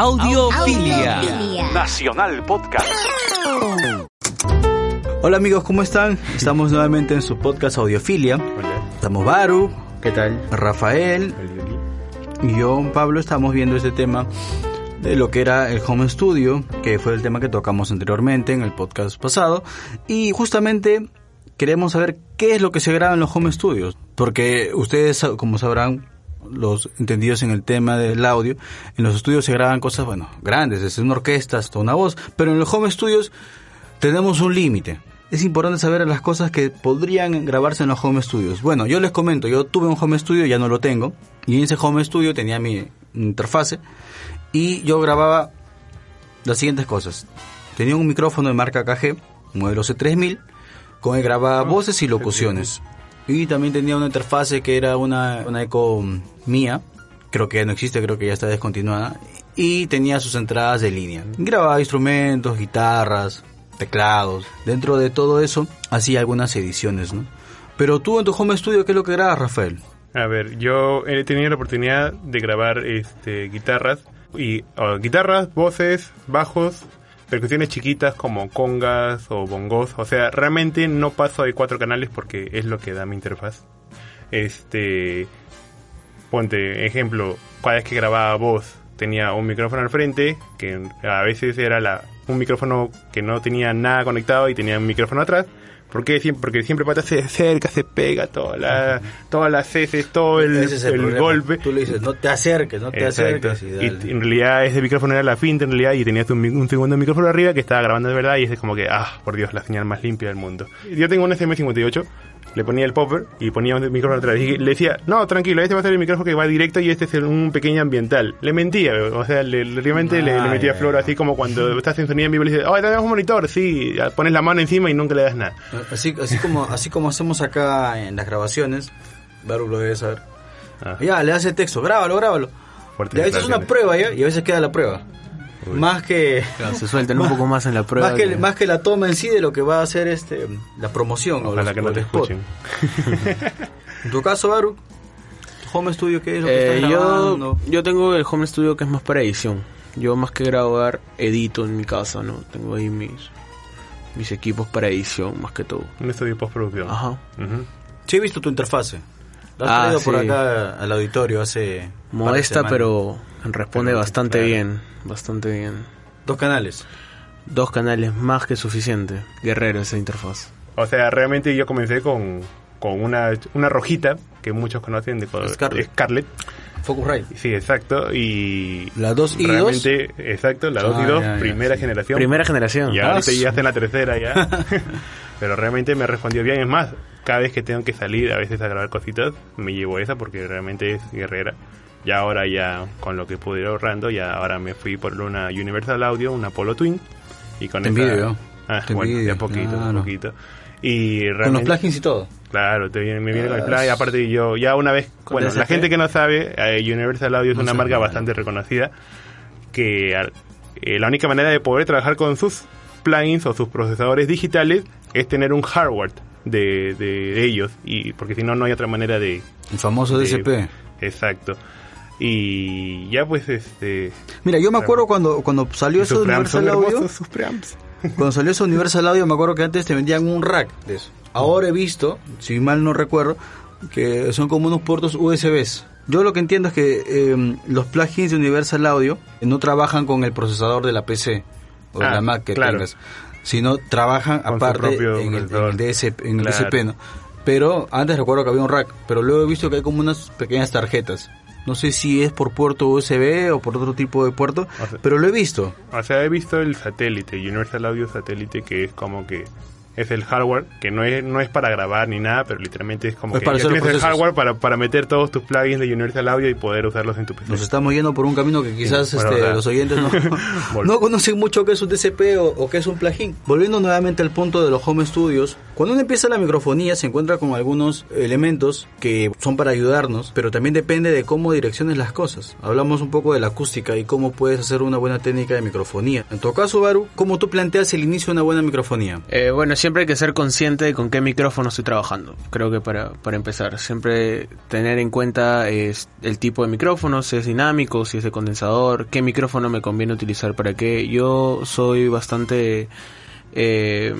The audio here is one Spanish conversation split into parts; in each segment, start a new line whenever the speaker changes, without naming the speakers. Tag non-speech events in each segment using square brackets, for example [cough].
Audiofilia.
Nacional Podcast.
Hola amigos, ¿cómo están? Estamos nuevamente en su podcast Audiofilia.
Hola.
Estamos Baru,
¿Qué tal?
Rafael y yo, Pablo, estamos viendo este tema de lo que era el home studio, que fue el tema que tocamos anteriormente en el podcast pasado. Y justamente queremos saber qué es lo que se graba en los home studios. Porque ustedes, como sabrán, los entendidos en el tema del audio, en los estudios se graban cosas, bueno, grandes, desde una orquesta hasta una voz, pero en los home studios tenemos un límite. Es importante saber las cosas que podrían grabarse en los home studios. Bueno, yo les comento, yo tuve un home studio, ya no lo tengo, y en ese home studio tenía mi interfase y yo grababa las siguientes cosas. Tenía un micrófono de marca KG, modelo C3000, con el grababa voces y locuciones. Y también tenía una interfase que era una, una eco mía, creo que no existe, creo que ya está descontinuada, y tenía sus entradas de línea. Grababa instrumentos, guitarras, teclados. Dentro de todo eso hacía algunas ediciones, ¿no? Pero tú en tu home studio, ¿qué es lo que grabas, Rafael?
A ver, yo he tenido la oportunidad de grabar este, guitarras, y o guitarras, voces, bajos, percusiones chiquitas como congas o bongos. O sea, realmente no paso de cuatro canales porque es lo que da mi interfaz. Este, ponte, ejemplo, cada vez que grababa voz tenía un micrófono al frente, que a veces era la, un micrófono que no tenía nada conectado y tenía un micrófono atrás. ¿Por qué? Siempre, porque siempre pata se acerca, se pega toda la, todas las heces, todo el,
es el
golpe.
Tú le dices, no te acerques, no te
Exacto.
acerques. Y
en realidad ese micrófono era la finta en realidad y tenías un, un segundo micrófono arriba que estaba grabando de verdad y es como que, ah, por Dios, la señal más limpia del mundo. Yo tengo un SM58, le ponía el popper y ponía un micrófono atrás y le decía, no, tranquilo, este va a ser el micrófono que va directo y este es el- un pequeño ambiental. Le mentía, o sea, le, realmente le, metía flor así como cuando [laughs] estás en sonido en vivo y le dices, oh, tenemos un monitor, sí, pones la mano encima y nunca le das nada.
Así, así como así como hacemos acá en las grabaciones, Baru lo debe saber.
Ah,
Ya, le hace texto, grábalo, grábalo. Y a veces es una prueba ya, y a veces queda la prueba. Más que
Claro, se sueltan un [laughs] poco más en la prueba.
más que,
que-
más que la toma en sí de lo que va a hacer este la promoción o
Ojalá
los-
que
o
no te
spot.
escuchen. [laughs]
En tu caso, Baru, tu home studio qué es lo que
Eh,
estás
yo,
grabando?
yo tengo el home studio que es más para edición. Yo más que grabar, edito en mi casa, ¿no? Tengo ahí mis, mis equipos para edición, más que todo.
Un estudio postproducción.
Ajá.
Ujú.
Sí he visto tu interfase. La has
Ah,
traído por
sí.
acá al auditorio hace
Modesta, pero responde
Pero,
bastante
claro.
bien. Bastante bien.
dos canales.
Dos canales más que suficiente. Guerrero esa interfaz.
O sea, realmente yo comencé con, con una, una rojita que muchos conocen de color
Scarlett.
Scarlett.
Focusrite.
Sí, exacto. Y
La 2 y 2.
realmente, exacto, la 2
Ah,
y 2,
ya, ya,
primera
sí.
generación.
Primera generación.
Ya
Ah, su-
ya está en la tercera ya. [laughs] Pero realmente me respondió bien. Es más, cada vez que tengo que salir a veces a grabar cositas, me llevo esa porque realmente es guerrera. Ya ahora ya con lo que pude ir ahorrando, ya ahora me fui por una Universal Audio, una Polo Twin. Y con
Te
esa...
envidio.
Ah,
Te
bueno, de
envidio,
a poquito, de a
claro.
poquito. Y
Con los
realmente...
plugins y todo.
Claro, te viene, me viene con el
Ah,
y aparte yo ya una vez, bueno, la gente que no sabe, eh, Universal Audio es
No
una marca bastante reconocida que eh, la única manera de poder trabajar con sus plugins o sus procesadores digitales es tener un hardware de, de ellos y porque si no no hay otra manera de
El famoso
de-
DSP.
exacto y ya pues este
Mira, yo me acuerdo cuando, cuando salió eso de Universal Audio.
sus preamps. [laughs]
Cuando salió eso Universal Audio, me acuerdo que antes te vendían un rack de eso. Ahora he visto, si mal no recuerdo, que son como unos puertos USBs. Yo lo que entiendo es que eh, los plugins de Universal Audio no trabajan con el procesador de la PC o
Ah,
la Mac que
claro.
tengas, sino trabajan
Con
aparte en el, en el DSP, en el
Claro.
DSP, ¿no? Pero antes recuerdo que había un rack, pero luego he visto que hay como unas pequeñas tarjetas. No sé si es por puerto USB o por otro tipo de puerto,
O sea-
pero lo he visto.
O sea, he visto el satélite, Universal Audio satélite, que es como que es el hardware, que no es, no es para grabar ni nada, pero literalmente es como
Es
que
para
ya tienes el hardware para, para meter todos tus plugins de Universal Audio y poder usarlos en tu PC.
Nos estamos yendo por un camino que quizás
Sí, bueno,
este, los oyentes no, [laughs] [laughs] no conocen mucho qué es un DCP o, o qué es un plugin. Volviendo nuevamente al punto de los home studios, cuando uno empieza la microfonía se encuentra con algunos elementos que son para ayudarnos, pero también depende de cómo direcciones las cosas. Hablamos un poco de la acústica y cómo puedes hacer una buena técnica de microfonía. En tu caso, Baru, ¿cómo tú planteas el inicio de una buena microfonía?
Eh, bueno, siempre siempre hay que ser consciente de con qué micrófono estoy trabajando. Creo que para, para empezar, siempre tener en cuenta es el tipo de micrófono, si es dinámico, si es de condensador, qué micrófono me conviene utilizar para qué. Yo soy bastante... Eh,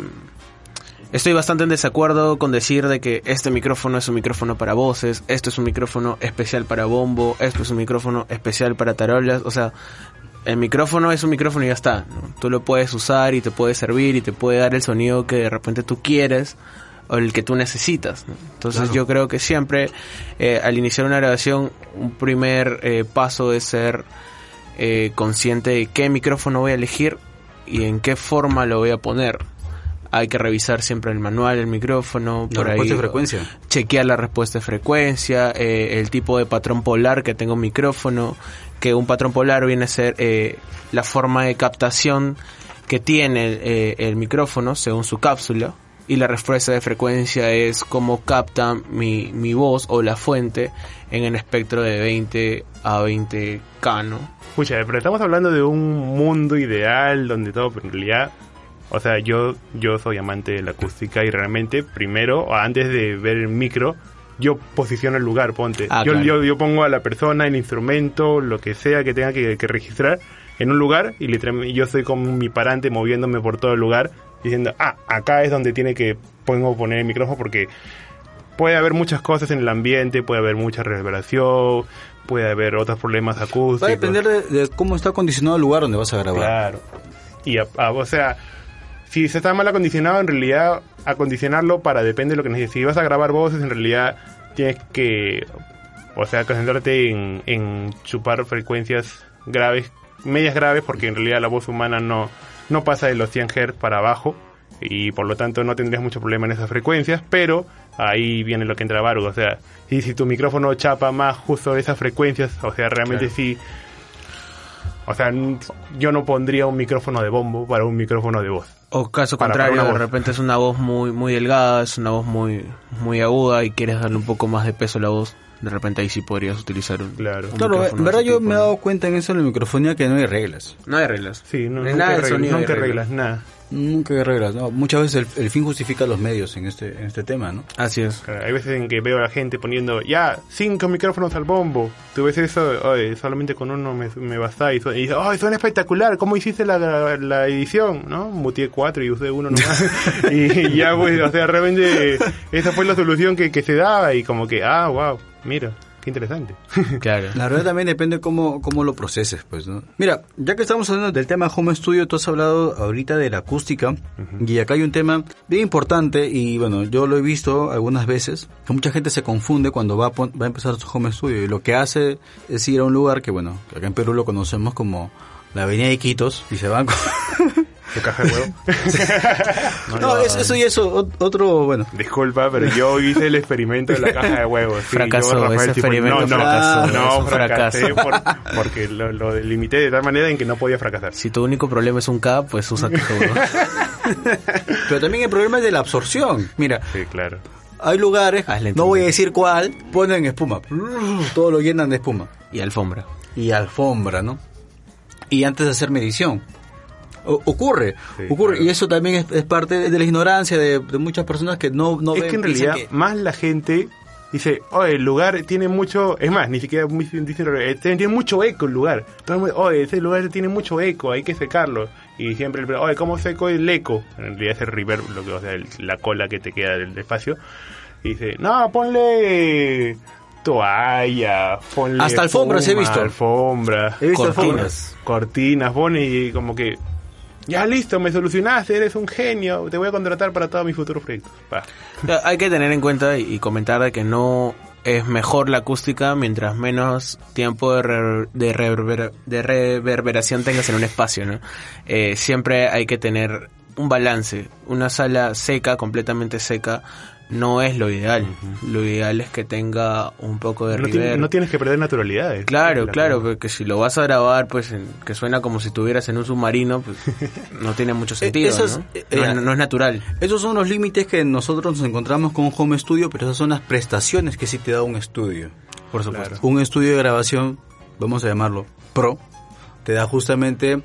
estoy bastante en desacuerdo con decir de que este micrófono es un micrófono para voces, esto es un micrófono especial para bombo, esto es un micrófono especial para tarolas, o sea, el micrófono es un micrófono y ya está. ¿no? Tú lo puedes usar y te puede servir y te puede dar el sonido que de repente tú quieres o el que tú necesitas. ¿no? Entonces yo creo que siempre eh, al iniciar una grabación un primer eh, paso es ser eh, consciente de qué micrófono voy a elegir y en qué forma lo voy a poner. Hay que revisar siempre el manual del micrófono,
La
por ahí
respuesta de frecuencia.
chequear la respuesta de frecuencia, eh, el tipo de patrón polar que tenga un micrófono, que un patrón polar viene a ser eh, la forma de captación que tiene eh, el micrófono según su cápsula y la respuesta de frecuencia es cómo capta mi, mi voz o la fuente en el espectro de 20 a 20K, ¿no?
Escucha, pero estamos hablando de un mundo ideal donde todo, pero en realidad, o sea, yo, yo soy amante de la acústica y realmente, primero, antes de ver el micro, yo posiciono el lugar, ponte.
Ah,
yo,
claro.
yo, yo pongo a la persona, el instrumento, lo que sea que tenga que, que registrar en un lugar y literalmente yo soy como mi parante moviéndome por todo el lugar diciendo, ah, acá es donde tiene que pongo poner el micrófono porque puede haber muchas cosas en el ambiente, puede haber mucha reverberación, puede haber otros problemas acústicos.
Va a depender de, de cómo está acondicionado el lugar donde vas a grabar.
Claro. Y, a- a- o sea, si se está mal acondicionado, en realidad, acondicionarlo para depende de lo que necesites. Si vas a grabar voces, en realidad tienes que, o sea, concentrarte en, en chupar frecuencias graves, medias graves, porque en realidad la voz humana no, no pasa de los 100 Hz para abajo. Y por lo tanto no tendrías mucho problema en esas frecuencias, pero ahí viene lo que entra Vargo. O sea, y si tu micrófono chapa más justo esas frecuencias, o sea, realmente
Claro.
sí, o sea, yo no pondría un micrófono de bombo para un micrófono de voz.
O caso
Para-
contrario,
para
de repente es una voz muy muy delgada, es una voz muy muy aguda y quieres darle un poco más de peso a la voz, de repente ahí sí podrías utilizar un,
Claro.
un
Claro,
micrófono
en verdad yo
tipo,
me he
¿no?
dado cuenta en eso en la microfonía que no hay reglas.
No hay reglas.
Sí, no, nunca,
nada
hay reglas,
sonido
nunca hay
reglas.
reglas, nada.
Nunca hay reglas. ¿no? Muchas veces el, el fin justifica los medios en este, en este tema, ¿no?
Así es.
Claro, Hay veces en que veo a la gente poniendo, ya, cinco micrófonos al bombo. Tú ves eso, oye, solamente con uno me, me basta. Y, dices, ¡ay, suena espectacular! ¿Cómo hiciste la, la, la edición? ¿No? Muteé cuatro y usé uno nomás. [laughs] y ya, pues, o sea, realmente esa fue la solución que, que se daba. Y como que, ah, wow, mira, qué interesante. [laughs]
Claro.
La verdad también depende cómo, cómo lo proceses, pues, ¿no? Mira, ya que estamos hablando del tema home studio, tú has hablado ahorita de la acústica, y acá hay un tema bien importante, y bueno, yo lo he visto algunas veces, que mucha gente se confunde cuando va a, pon- va a empezar su home studio, y lo que hace es ir a un lugar que, bueno, acá en Perú lo conocemos como la Avenida de Iquitos, y se van con...
¿Tu caja de huevo? [laughs]
no, es- eso y eso, ot- otro, bueno...
Disculpa, pero yo hice el experimento de la caja de huevos. Sí,
Fracasó,
yo, Rafael,
ese experimento
no, no,
fracasó,
No, fracasé por- porque lo, lo limité de tal manera en que no podía fracasar.
Si tu único problema es un K, pues usa caja de huevo.
Pero también el problema es de la absorción. Mira,
Sí, claro.
hay lugares,
Hazle
no voy a decir cuál, ponen espuma. Todo lo llenan de espuma.
Y alfombra.
y alfombra, ¿no? Y antes de hacer medición. Ocurre,
Sí,
ocurre.
claro.
Y eso también es, es parte de la ignorancia de, de muchas personas que no, no
es
ven,
que en realidad
que-
más la gente dice, oye, el lugar tiene mucho, es más, ni siquiera dicen, eh, tiene, tiene mucho eco el lugar. Todo el mundo, oye, ese lugar tiene mucho eco, hay que secarlo. Y siempre, el- oye, ¿cómo seco el eco? En realidad es el reverb, lo que, o sea, el- la cola que te queda del espacio. Y dice, no, ponle toalla, ponle
Hasta alfombras he visto.
Alfombra,
He visto
Cortinas.
alfombras.
cortinas, pone y como que ya listo, me solucionaste, eres un genio, te voy a contratar para todos mis futuros proyectos. Pa.
Hay que tener en cuenta y, comentar de que no es mejor la acústica mientras menos tiempo de, de, de reverberación tengas en un espacio, ¿no? Eh, siempre hay que tener un balance. Una sala seca, completamente seca, no es lo ideal. Lo ideal es que tenga un poco de
No,
reverb.
no tienes que perder naturalidad.
Claro,
La-
claro, porque si lo vas a grabar, pues en- que suena como si estuvieras en un submarino, pues [laughs] no tiene mucho sentido,
eso es-
¿no?
eh,
No,
eh,
es- no es natural.
Esos son los límites que nosotros nos encontramos con un home studio, pero esas son las prestaciones que sí te da un estudio.
Por supuesto.
Un estudio de grabación, vamos a llamarlo pro, te da justamente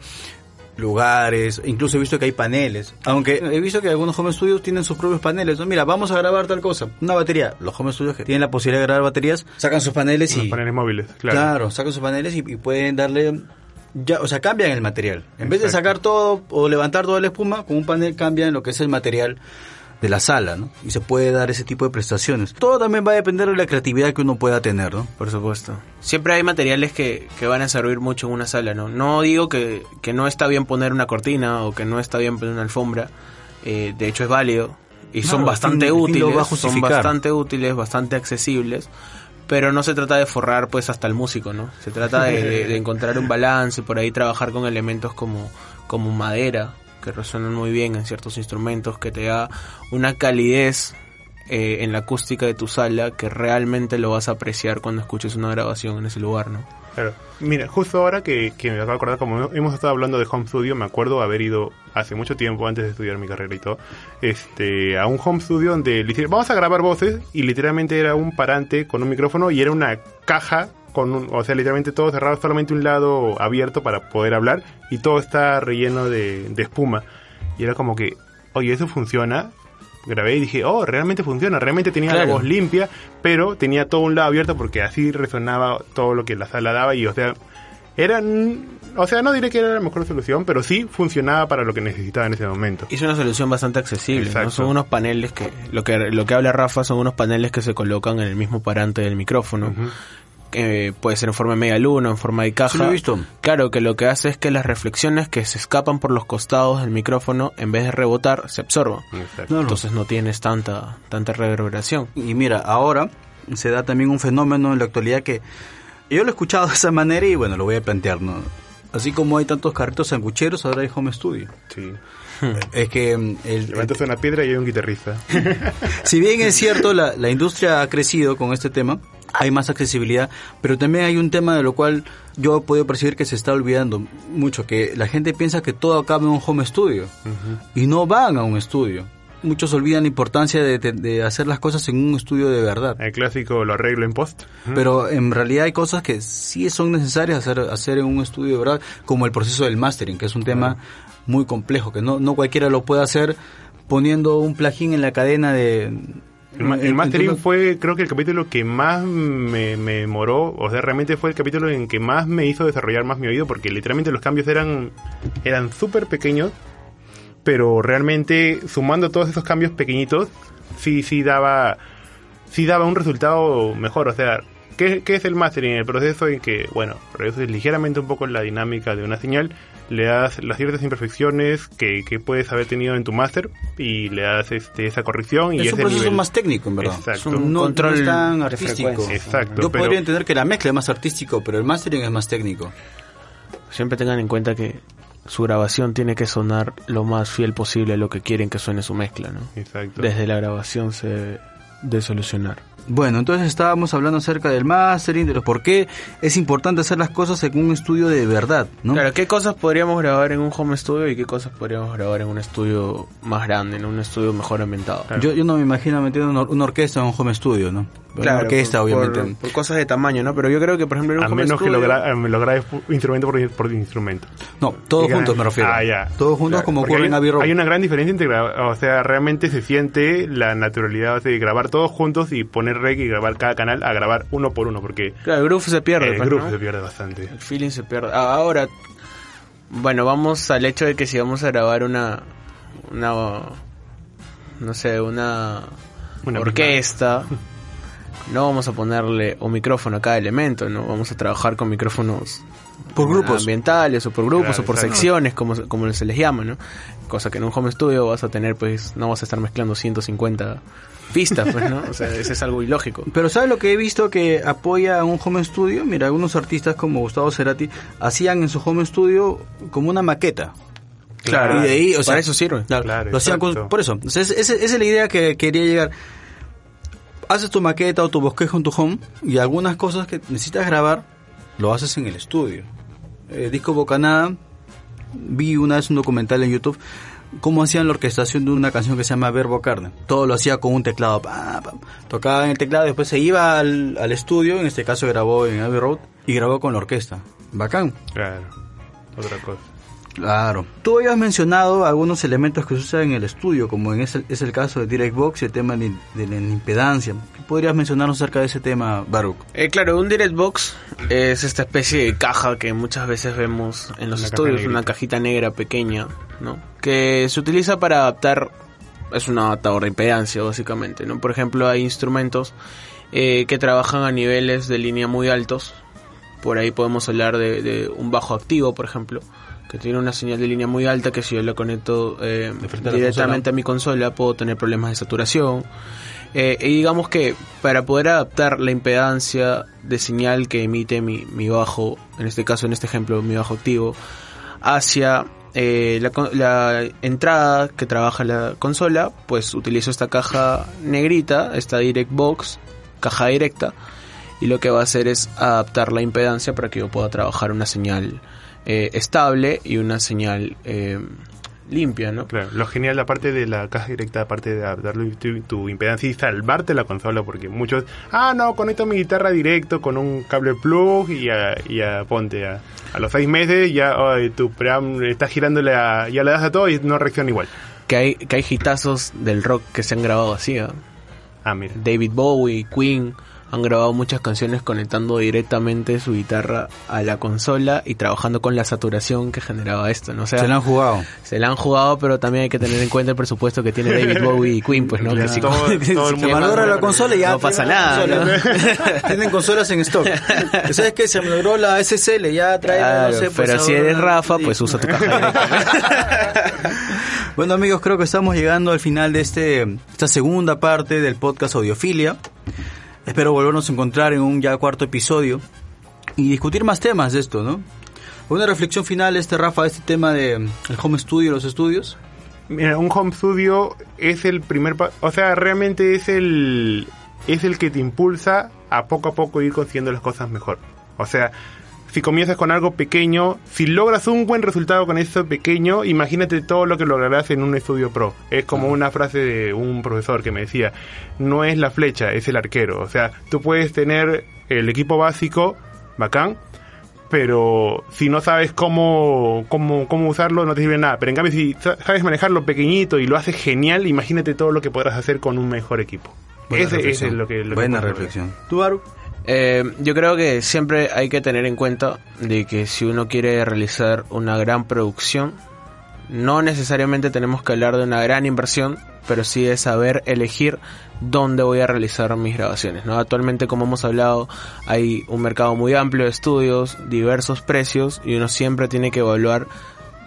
lugares, incluso he visto que hay paneles, aunque he visto que algunos home studios tienen sus propios paneles, ¿no? Mira, vamos a grabar tal cosa, una batería, los home studios que tienen la posibilidad de grabar baterías, sacan sus paneles
Los
y...
paneles móviles, claro.
Claro, sacan sus paneles y, y pueden darle... Ya, o sea, cambian el material. En vez de sacar todo o levantar toda la espuma, con un panel cambian lo que es el material de la sala, ¿no? Y se puede dar ese tipo de prestaciones. Todo también va a depender de la creatividad que uno pueda tener, ¿no?
Por supuesto. Siempre hay materiales que, que van a servir mucho en una sala, ¿no? No digo que, que no está bien poner una cortina o que no está bien poner una alfombra. Eh, de hecho es válido. Y
Claro,
son bastante
fin- al fin lo
útiles.
va a
Son bastante útiles, bastante accesibles. Pero no se trata de forrar pues hasta el músico, ¿no? Se trata de, de- de encontrar un balance, por ahí trabajar con elementos como, como madera, que resuenan muy bien en ciertos instrumentos, que te da una calidez eh, en la acústica de tu sala que realmente lo vas a apreciar cuando escuches una grabación en ese lugar, ¿no?
Claro. Mira, justo ahora que, que me acabo de acordar, como hemos estado hablando de home studio, me acuerdo haber ido hace mucho tiempo, antes de estudiar mi carrera y todo, este, a un home studio donde vamos a grabar voces, y literalmente era un parante con un micrófono y era una caja con un, o sea, literalmente todo cerrado, solamente un lado abierto para poder hablar, y todo está relleno de, de espuma. Y era como que, oye, eso funciona. Grabé y dije, oh, realmente funciona, realmente tenía la voz limpia, pero tenía todo un lado abierto porque así resonaba todo lo que la sala daba y, o sea, eran, o sea, no diré que era la mejor solución, pero sí funcionaba para lo que necesitaba en ese momento.
Es una solución bastante accesible, ¿no? Son unos paneles que, lo que, lo que habla Rafa son unos paneles que se colocan en el mismo parante del micrófono. Eh, puede ser en forma de media luna, en forma de caja.
Lo he visto.
Claro, que lo que hace es que las reflexiones que se escapan por los costados del micrófono, en vez de rebotar, se absorban.
Claro.
Entonces no tienes tanta, tanta reverberación.
Y mira, ahora se da también un fenómeno en la actualidad que yo lo he escuchado [laughs] de esa manera y bueno, lo voy a plantear, ¿no? Así como hay tantos carritos sangucheros, ahora hay home studio.
Sí. [laughs]
Es que mm, el,
Levantas una piedra y hay un guitarrista. [laughs]
si bien es cierto, la, la industria ha crecido con este tema, hay más accesibilidad, pero también hay un tema de lo cual yo he podido percibir que se está olvidando mucho, que la gente piensa que todo acaba en un home studio y no van a un estudio. Muchos olvidan la importancia de, de- de hacer las cosas en un estudio de verdad.
El clásico lo arreglo en post.
Pero en realidad hay cosas que sí son necesarias hacer, hacer en un estudio de verdad, como el proceso del mastering, que es un tema muy complejo, que no, no cualquiera lo puede hacer poniendo un plugin en la cadena de...
El, mastering fue, creo que el capítulo que más me, me demoró, o sea, realmente fue el capítulo en que más me hizo desarrollar más mi oído, porque literalmente los cambios eran eran súper pequeños, pero realmente sumando todos esos cambios pequeñitos, sí, sí daba, sí daba un resultado mejor, o sea, ¿qué, qué es el mastering? El proceso en que, bueno, reduces ligeramente un poco la dinámica de una señal, le das las ciertas imperfecciones que, que puedes haber tenido en tu máster y le das este, esa corrección y
es un proceso
nivel.
más técnico, en verdad.
Exacto.
Es un
No,
control
no tan artístico.
Exacto,
Yo
pero-
podría entender que la mezcla es más artístico, pero el mastering es más técnico.
Siempre tengan en cuenta que su grabación tiene que sonar lo más fiel posible a lo que quieren que suene su mezcla, ¿no?
Exacto.
Desde la grabación se debe de solucionar.
Bueno, entonces estábamos hablando acerca del mastering, de los por qué es importante hacer las cosas en un estudio de verdad, ¿no?
Claro, ¿qué cosas podríamos grabar en un home studio y qué cosas podríamos grabar en un estudio más grande, en un estudio mejor ambientado?
Yo, yo no me imagino metiendo una, or- una orquesta en un home studio, ¿no? Una orquesta,
por,
obviamente.
Por, por cosas de tamaño, ¿no? Pero yo creo que, por ejemplo, en un
A menos que lo, gra- lo grabes instrumento por, por instrumento.
No, todos juntos me refiero.
Ah, ya.
Todos juntos
Claro,
como ocurre
hay,
en Abbey Road.
hay una gran diferencia entre grabar, o sea, realmente se siente la naturalidad de grabar todos juntos y poner rec y grabar cada canal a grabar uno por uno, porque
Claro, el groove se pierde,
el
pues,
se pierde bastante.
El feeling se pierde. Ah, Ahora, bueno, vamos al hecho de que si vamos a grabar una, una, no sé, una,
Una
orquesta, [laughs] no vamos a ponerle un micrófono a cada elemento, no vamos a trabajar con micrófonos
Por grupos.
ambientales o por grupos
Claro,
o por secciones, como, como se les llama, ¿no? Cosa que en un home studio vas a tener, pues, no vas a estar mezclando 150 pistas, pues, ¿no? O sea, eso es algo ilógico. [laughs]
Pero ¿sabes lo que he visto que apoya a un home studio? Mira, algunos artistas como Gustavo Cerati hacían en su home studio como una maqueta.
Claro.
Y de ahí, o sea,
Para eso sirve.
Claro,
Claro,
lo hacían con- por eso. O sea, esa es la idea que quería llegar. Haces tu maqueta o tu bosquejo en tu home y algunas cosas que necesitas grabar lo haces en el estudio. Eh, Disco Bocanada, vi una vez un documental en YouTube cómo hacían la orquestación de una canción que se llama Verbo Carne. Todo lo hacía con un teclado. pa, pa. Tocaba en el teclado, después se iba al, al estudio, en este caso grabó en Abbey Road y grabó con la orquesta. Bacán.
Claro, otra cosa.
Claro. Tú habías mencionado algunos elementos que se usan en el estudio, como en ese, es el caso de DirectBox y el tema de, de la impedancia. ¿Qué podrías mencionarnos acerca de ese tema, Baruch?
Eh, claro, un DirectBox es esta especie de caja que muchas veces vemos en los
Una
estudios, una cajita negra pequeña, ¿no? Que se utiliza para adaptar, es un adaptador de impedancia básicamente, ¿no? Por ejemplo, hay instrumentos eh, que trabajan a niveles de línea muy altos, por ahí podemos hablar de, de un bajo activo, por ejemplo, que tiene una señal de línea muy alta que si yo la conecto eh,
la
directamente
consola.
a mi consola puedo tener problemas de saturación. Eh, y digamos que para poder adaptar la impedancia de señal que emite mi, mi bajo, en este caso, en este ejemplo, mi bajo activo, hacia eh, la, la entrada que trabaja la consola, pues utilizo esta caja negrita, esta Direct Box, caja directa, y lo que va a hacer es adaptar la impedancia para que yo pueda trabajar una señal eh, estable y una señal eh, limpia, ¿no?
Claro, lo genial aparte de la caja directa, aparte de adaptarle tu, tu impedancia y salvarte la consola, porque muchos, ah, no, conecto mi guitarra directo con un cable plug y a, y a ponte a, a los seis meses ya ay, tu pream está girándole a, ya le das a todo y no reacciona igual.
Que hay, que hay hitazos del rock que se han grabado así, ¿ah?
Ah, mira.
David Bowie, Queen han grabado muchas canciones conectando directamente su guitarra a la consola y trabajando con la saturación que generaba esto, ¿no? O sea,
Se la han jugado.
se la han jugado, pero también hay que tener en cuenta el presupuesto que tiene David Bowie y Queen, pues, ¿no?
Claro,
que si,
todo- todo el [laughs]
Se
mundo-
malora la consola y ya.
No pasa nada,
consola. Tienen consolas en stock. [laughs] ¿Sabes qué? Se malogró la SSL, ya trae,
Claro,
no sé, pues,
pero si eres Rafa,
Sí.
pues usa tu caja. [laughs]
Bueno amigos, creo que estamos llegando al final de este esta segunda parte del podcast Audiofilia. Espero volvernos a encontrar en un ya cuarto episodio y discutir más temas de esto, ¿no? Una reflexión final, este Rafa, este tema de mm, el home studio los estudios.
Mira, un home studio es el primer o sea, realmente es el es el que te impulsa a poco a poco ir consiguiendo las cosas mejor. O sea, si comienzas con algo pequeño, si logras un buen resultado con eso pequeño, imagínate todo lo que lograrás en un estudio pro. Es como una frase de un profesor que me decía, no es la flecha, es el arquero. O sea, tú puedes tener el equipo básico, bacán, pero si no sabes cómo, cómo, cómo usarlo, no te sirve nada. Pero en cambio, si sa- sabes manejarlo pequeñito y lo haces genial, imagínate todo lo que podrás hacer con un mejor equipo.
Buena
Ese,
reflexión.
es lo que... lo
Buena reflexión. ¿Tú, Aru?
Eh, yo creo que siempre hay que tener en cuenta de que si uno quiere realizar una gran producción, no necesariamente tenemos que hablar de una gran inversión, pero sí de saber elegir dónde voy a realizar mis grabaciones. ¿no? Actualmente, como hemos hablado, hay un mercado muy amplio de estudios, diversos precios, y uno siempre tiene que evaluar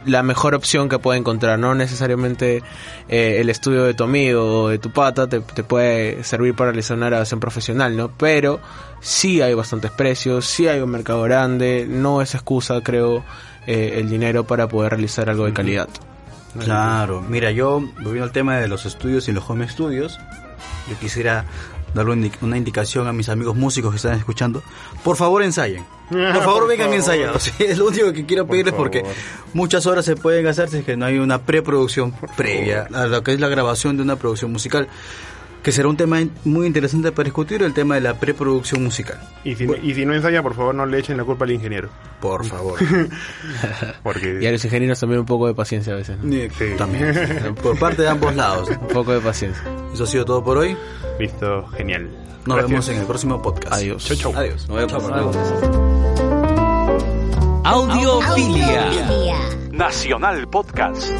la mejor opción que puede encontrar. No necesariamente eh, el estudio de tu amigo o de tu pata te, te puede servir para realizar una grabación profesional, ¿no? Pero sí hay bastantes precios, sí hay un mercado grande, no es excusa, creo, eh, el dinero para poder realizar algo de calidad.
Claro, mira, yo volviendo al tema de los estudios y los home studios, yo quisiera darle una indi- una indicación a mis amigos músicos que están escuchando. Por favor, ensayen. Por favor, [laughs]
Por
vengan ensayados. [laughs] Sí, es lo único que quiero
Por
pedirles porque
favor.
muchas horas se pueden gastar si es que no hay una preproducción previa a lo que es la grabación de una producción musical. Que será un tema muy interesante para discutir, el tema de la preproducción musical.
Y si, y si no ensaya, por favor, no le echen la culpa al ingeniero.
Por favor. [laughs]
Porque...
Y a los ingenieros también un poco de paciencia a veces, ¿no?
Sí.
También. Por parte de ambos lados.
Un poco de paciencia.
Eso ha sido todo por hoy.
Listo, genial.
Nos
Gracias.
vemos en el próximo podcast.
Adiós.
Chau, chau.
Adiós.
Audiofilia. Nacional Podcast.